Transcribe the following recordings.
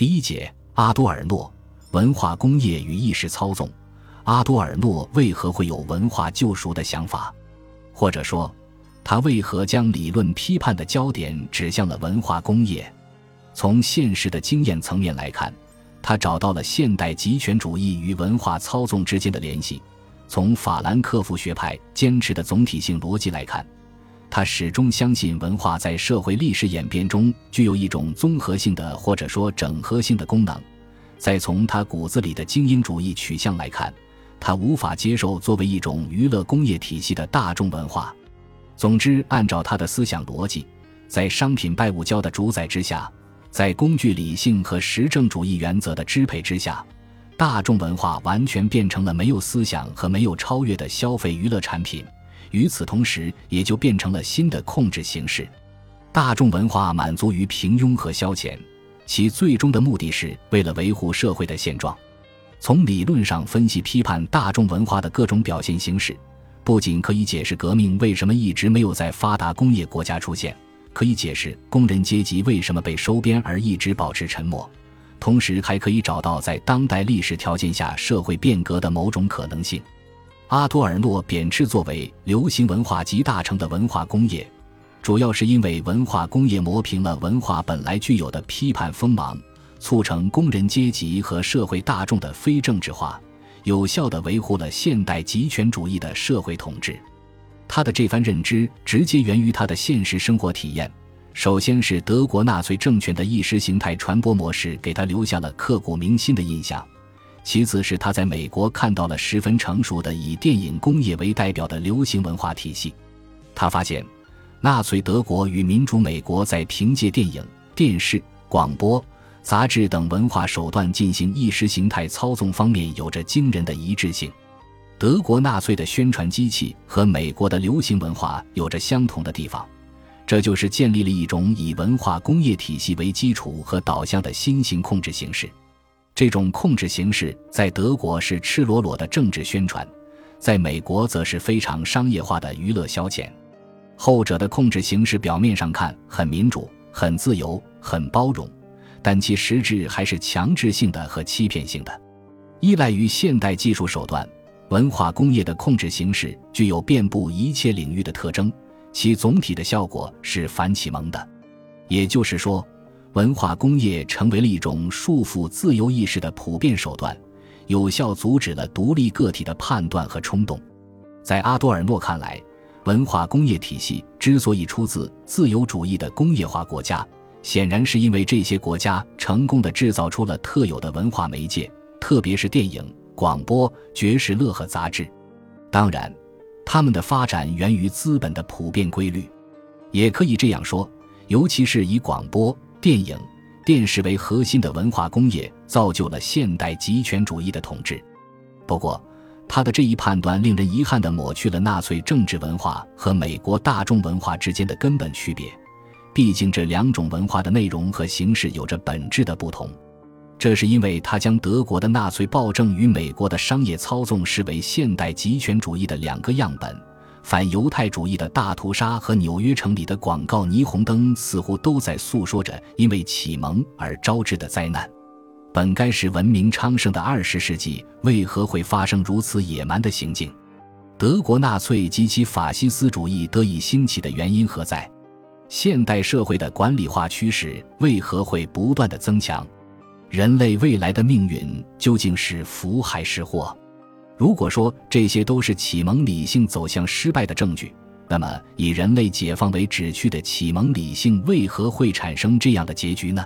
第一节，阿多尔诺文化工业与意识操纵。阿多尔诺为何会有文化救赎的想法？或者说，他为何将理论批判的焦点指向了文化工业？从现实的经验层面来看，他找到了现代极权主义与文化操纵之间的联系。从法兰克福学派坚持的总体性逻辑来看，他始终相信文化在社会历史演变中具有一种综合性的或者说整合性的功能。再从他骨子里的精英主义取向来看，他无法接受作为一种娱乐工业体系的大众文化。总之，按照他的思想逻辑，在商品拜物教的主宰之下，在工具理性和实证主义原则的支配之下。大众文化完全变成了没有思想和没有超越的消费娱乐产品，与此同时，也就变成了新的控制形式。大众文化满足于平庸和消遣，其最终的目的是为了维护社会的现状。从理论上分析批判大众文化的各种表现形式，不仅可以解释革命为什么一直没有在发达工业国家出现，可以解释工人阶级为什么被收编而一直保持沉默。同时还可以找到在当代历史条件下社会变革的某种可能性。阿多尔诺贬斥作为流行文化集大成的文化工业，主要是因为文化工业磨平了文化本来具有的批判锋芒，促成工人阶级和社会大众的非政治化，有效地维护了现代极权主义的社会统治。他的这番认知直接源于他的现实生活体验。首先是德国纳粹政权的意识形态传播模式给他留下了刻骨铭心的印象，其次是他在美国看到了十分成熟的以电影工业为代表的流行文化体系。他发现，纳粹德国与民主美国在凭借电影、电视、广播、杂志等文化手段进行意识形态操纵方面有着惊人的一致性。德国纳粹的宣传机器和美国的流行文化有着相同的地方。这就是建立了一种以文化工业体系为基础和导向的新型控制形式。这种控制形式在德国是赤裸裸的政治宣传，在美国则是非常商业化的娱乐消遣。后者的控制形式表面上看很民主、很自由、很包容，但其实质还是强制性的和欺骗性的。依赖于现代技术手段，文化工业的控制形式具有遍布一切领域的特征。其总体的效果是反启蒙的，也就是说，文化工业成为了一种束缚自由意识的普遍手段，有效阻止了独立个体的判断和冲动。在阿多尔诺看来，文化工业体系之所以出自自由主义的工业化国家，显然是因为这些国家成功的制造出了特有的文化媒介，特别是电影、广播、爵士乐和杂志。当然。他们的发展源于资本的普遍规律，也可以这样说，尤其是以广播电影、电视为核心的文化工业，造就了现代极权主义的统治。不过，他的这一判断令人遗憾地抹去了纳粹政治文化和美国大众文化之间的根本区别，毕竟这两种文化的内容和形式有着本质的不同。这是因为他将德国的纳粹暴政与美国的商业操纵视为现代极权主义的两个样本。反犹太主义的大屠杀和纽约城里的广告霓虹灯似乎都在诉说着因为启蒙而招致的灾难。本该是文明昌盛的二十世纪，为何会发生如此野蛮的行径？德国纳粹及其法西斯主义得以兴起的原因何在？现代社会的管理化趋势为何会不断的增强？人类未来的命运究竟是福还是祸？如果说这些都是启蒙理性走向失败的证据，那么以人类解放为旨趣的启蒙理性为何会产生这样的结局呢？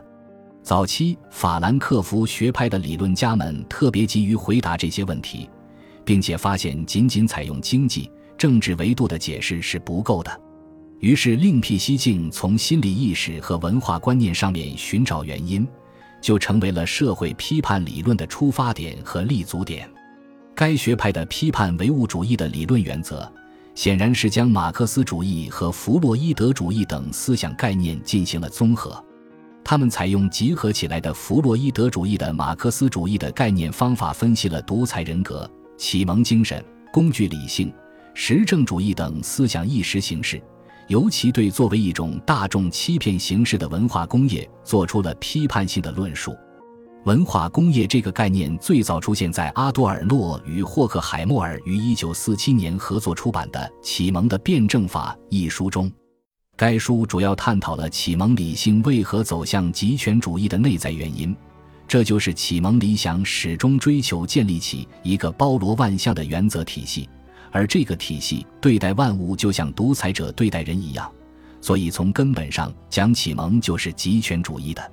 早期法兰克福学派的理论家们特别急于回答这些问题，并且发现仅仅采用经济、政治维度的解释是不够的，于是另辟蹊径，从心理意识和文化观念上面寻找原因。就成为了社会批判理论的出发点和立足点。该学派的批判唯物主义的理论原则，显然是将马克思主义和弗洛伊德主义等思想概念进行了综合。他们采用集合起来的弗洛伊德主义的马克思主义的概念方法，分析了独裁人格、启蒙精神、工具理性、实证主义等思想意识形式。尤其对作为一种大众欺骗形式的文化工业做出了批判性的论述。文化工业这个概念最早出现在阿多尔诺与霍克海默尔于1947年合作出版的《启蒙的辩证法》一书中。该书主要探讨了启蒙理性为何走向极权主义的内在原因，这就是启蒙理想始终追求建立起一个包罗万象的原则体系，而这个体系对待万物就像独裁者对待人一样，所以从根本上讲，启蒙就是极权主义的。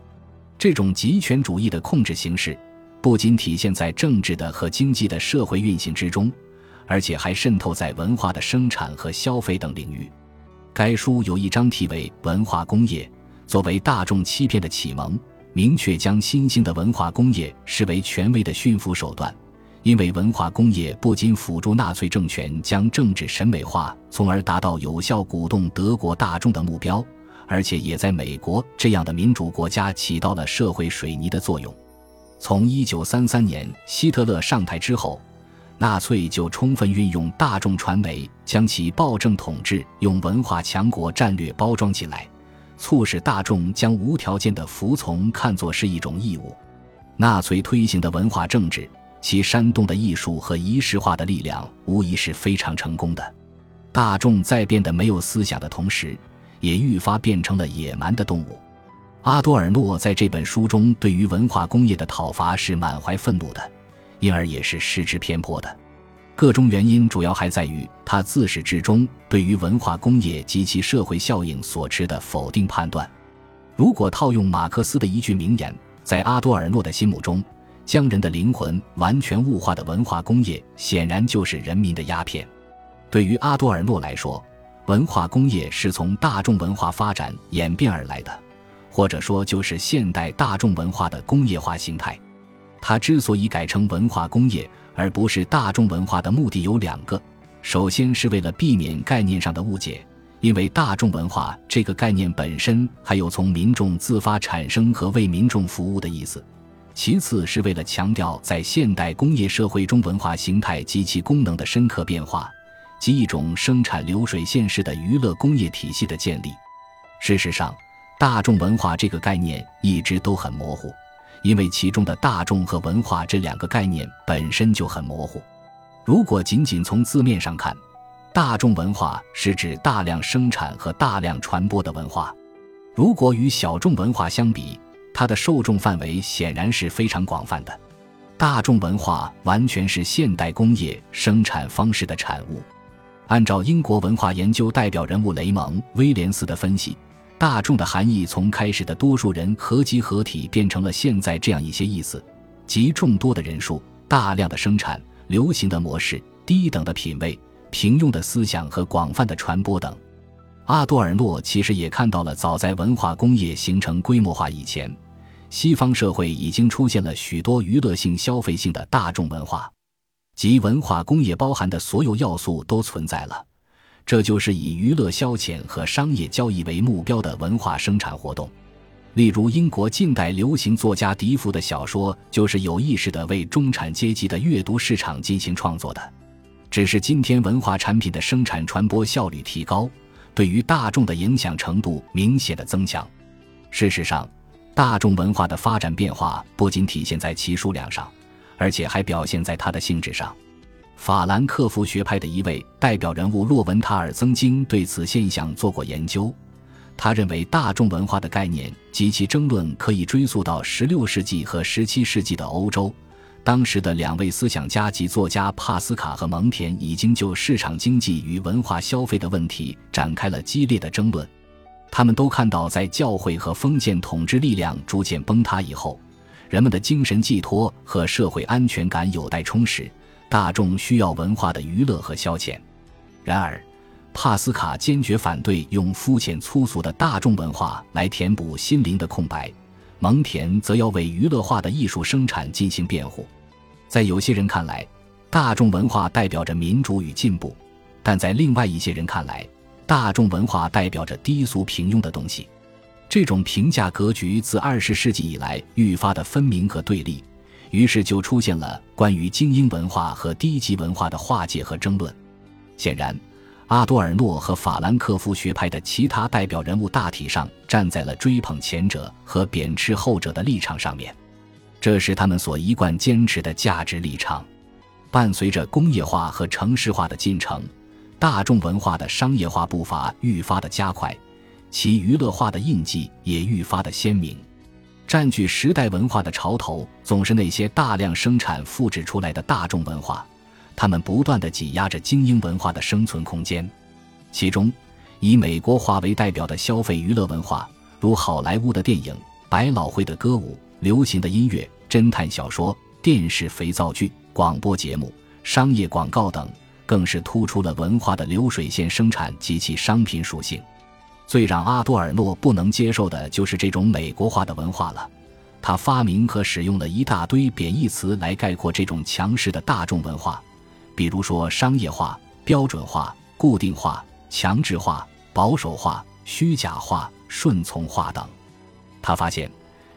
这种极权主义的控制形式，不仅体现在政治的和经济的社会运行之中，而且还渗透在文化的生产和消费等领域。该书有一章题为《文化工业作为大众欺骗的启蒙》，明确将新兴的文化工业视为权威的驯服手段，因为文化工业不仅辅助纳粹政权将政治审美化，从而达到有效鼓动德国大众的目标。而且也在美国这样的民主国家起到了社会水泥的作用。从1933年希特勒上台之后，纳粹就充分运用大众传媒，将其暴政统治用文化强国战略包装起来，促使大众将无条件的服从看作是一种义务。纳粹推行的文化政治，其煽动的艺术和仪式化的力量，无疑是非常成功的。大众在变得没有思想的同时，也愈发变成了野蛮的动物。阿多尔诺在这本书中对于文化工业的讨伐是满怀愤怒的，因而也是失之偏颇的。个中原因主要还在于他自始至终对于文化工业及其社会效应所持的否定判断。如果套用马克思的一句名言，在阿多尔诺的心目中，将人的灵魂完全物化的文化工业，显然就是人民的鸦片。对于阿多尔诺来说，文化工业是从大众文化发展演变而来的，或者说就是现代大众文化的工业化形态。它之所以改成文化工业而不是大众文化的目的有两个：首先是为了避免概念上的误解，因为大众文化这个概念本身还有从民众自发产生和为民众服务的意思；其次是为了强调在现代工业社会中文化形态及其功能的深刻变化。及一种生产流水线式的娱乐工业体系的建立。事实上，大众文化这个概念一直都很模糊，因为其中的大众和文化这两个概念本身就很模糊。如果仅仅从字面上看，大众文化是指大量生产和大量传播的文化；如果与小众文化相比，它的受众范围显然是非常广泛的。大众文化完全是现代工业生产方式的产物。按照英国文化研究代表人物雷蒙·威廉斯的分析，大众的含义从开始的多数人合集合体变成了现在这样一些意思，即众多的人数、大量的生产、流行的模式、低等的品味、平庸的思想和广泛的传播等。阿多尔诺其实也看到了，早在文化工业形成规模化以前，西方社会已经出现了许多娱乐性、消费性的大众文化。即文化工业包含的所有要素都存在了，这就是以娱乐消遣和商业交易为目标的文化生产活动。例如，英国近代流行作家笛福的小说就是有意识地为中产阶级的阅读市场进行创作的。只是今天文化产品的生产传播效率提高，对于大众的影响程度明显的增强。事实上，大众文化的发展变化不仅体现在其数量上。而且还表现在它的性质上。法兰克福学派的一位代表人物洛文塔尔曾经对此现象做过研究。他认为，大众文化的概念及其争论可以追溯到16世纪和17世纪的欧洲。当时的两位思想家及作家帕斯卡和蒙田已经就市场经济与文化消费的问题展开了激烈的争论。他们都看到，在教会和封建统治力量逐渐崩塌以后。人们的精神寄托和社会安全感有待充实，大众需要文化的娱乐和消遣。然而，帕斯卡坚决反对用肤浅粗俗的大众文化来填补心灵的空白，蒙田则要为娱乐化的艺术生产进行辩护。在有些人看来，大众文化代表着民主与进步；但在另外一些人看来，大众文化代表着低俗平庸的东西。这种评价格局自二十世纪以来愈发的分明和对立，于是就出现了关于精英文化和低级文化的划界和争论。显然，阿多尔诺和法兰克福学派的其他代表人物大体上站在了追捧前者和贬斥后者的立场上面。这是他们所一贯坚持的价值立场。伴随着工业化和城市化的进程，大众文化的商业化步伐愈发的加快，其娱乐化的印记也愈发的鲜明。占据时代文化的潮头，总是那些大量生产复制出来的大众文化，他们不断的挤压着精英文化的生存空间。其中，以美国化为代表的消费娱乐文化，如好莱坞的电影、百老汇的歌舞、流行的音乐、侦探小说、电视肥皂剧、广播节目、商业广告等，更是突出了文化的流水线生产及其商品属性。最让阿多尔诺不能接受的就是这种美国化的文化了。他发明和使用了一大堆贬义词来概括这种强势的大众文化，比如说商业化、标准化、固定化、强制化、保守化、虚假化、顺从化等。他发现，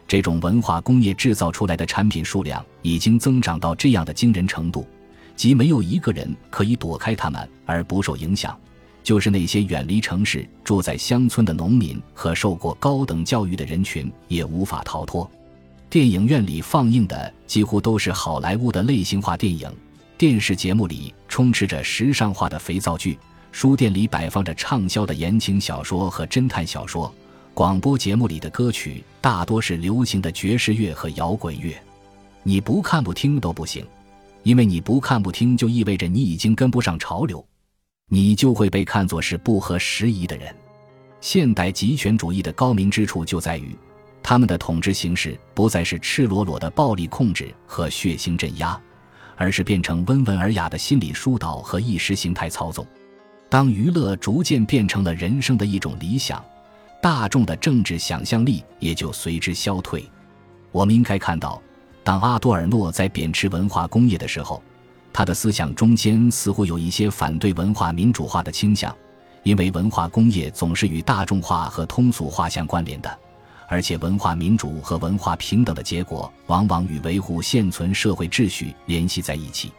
这种文化工业制造出来的产品数量已经增长到这样的惊人程度，即没有一个人可以躲开他们而不受影响。就是那些远离城市、住在乡村的农民和受过高等教育的人群也无法逃脱。电影院里放映的几乎都是好莱坞的类型化电影，电视节目里充斥着时尚化的肥皂剧，书店里摆放着畅销的言情小说和侦探小说，广播节目里的歌曲大多是流行的爵士乐和摇滚乐。你不看不听都不行，因为你不看不听就意味着你已经跟不上潮流。你就会被看作是不合时宜的人。现代极权主义的高明之处就在于，他们的统治形式不再是赤裸裸的暴力控制和血腥镇压，而是变成温文尔雅的心理疏导和意识形态操纵。当娱乐逐渐变成了人生的一种理想，大众的政治想象力也就随之消退。我们应该看到，当阿多尔诺在贬斥文化工业的时候。他的思想中间似乎有一些反对文化民主化的倾向，因为文化工业总是与大众化和通俗化相关联的，而且文化民主和文化平等的结果往往与维护现存社会秩序联系在一起。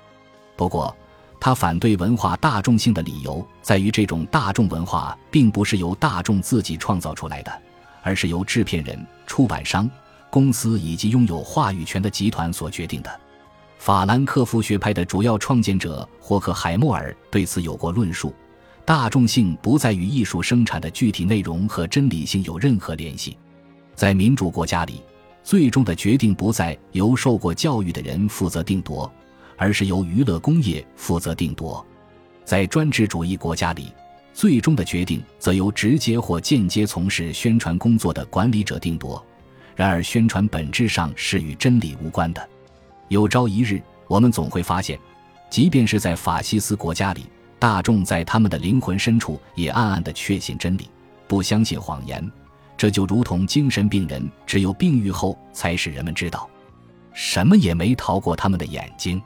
不过，他反对文化大众性的理由在于，这种大众文化并不是由大众自己创造出来的，而是由制片人、出版商、公司以及拥有话语权的集团所决定的。法兰克福学派的主要创建者霍克海默尔对此有过论述：大众性不再与艺术生产的具体内容和真理性有任何联系。在民主国家里，最终的决定不再由受过教育的人负责定夺，而是由娱乐工业负责定夺；在专制主义国家里，最终的决定则由直接或间接从事宣传工作的管理者定夺。然而，宣传本质上是与真理无关的。有朝一日，我们总会发现，即便是在法西斯国家里，大众在他们的灵魂深处也暗暗地确信真理，不相信谎言。这就如同精神病人只有病愈后才使人们知道，什么也没逃过他们的眼睛。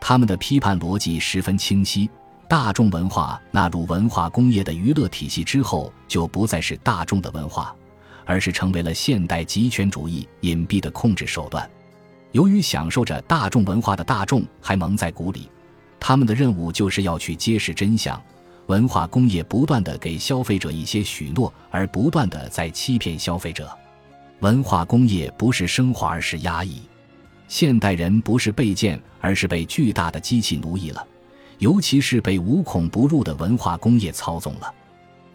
他们的批判逻辑十分清晰：大众文化纳入文化工业的娱乐体系之后，就不再是大众的文化，而是成为了现代极权主义隐蔽的控制手段。由于享受着大众文化的大众还蒙在鼓里，他们的任务就是要去揭示真相。文化工业不断的给消费者一些许诺，而不断的在欺骗消费者。文化工业不是升华，而是压抑。现代人不是被贱，而是被巨大的机器奴役了，尤其是被无孔不入的文化工业操纵了。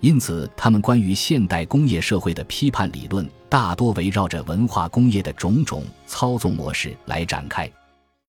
因此，他们关于现代工业社会的批判理论，大多围绕着文化工业的种种操纵模式来展开。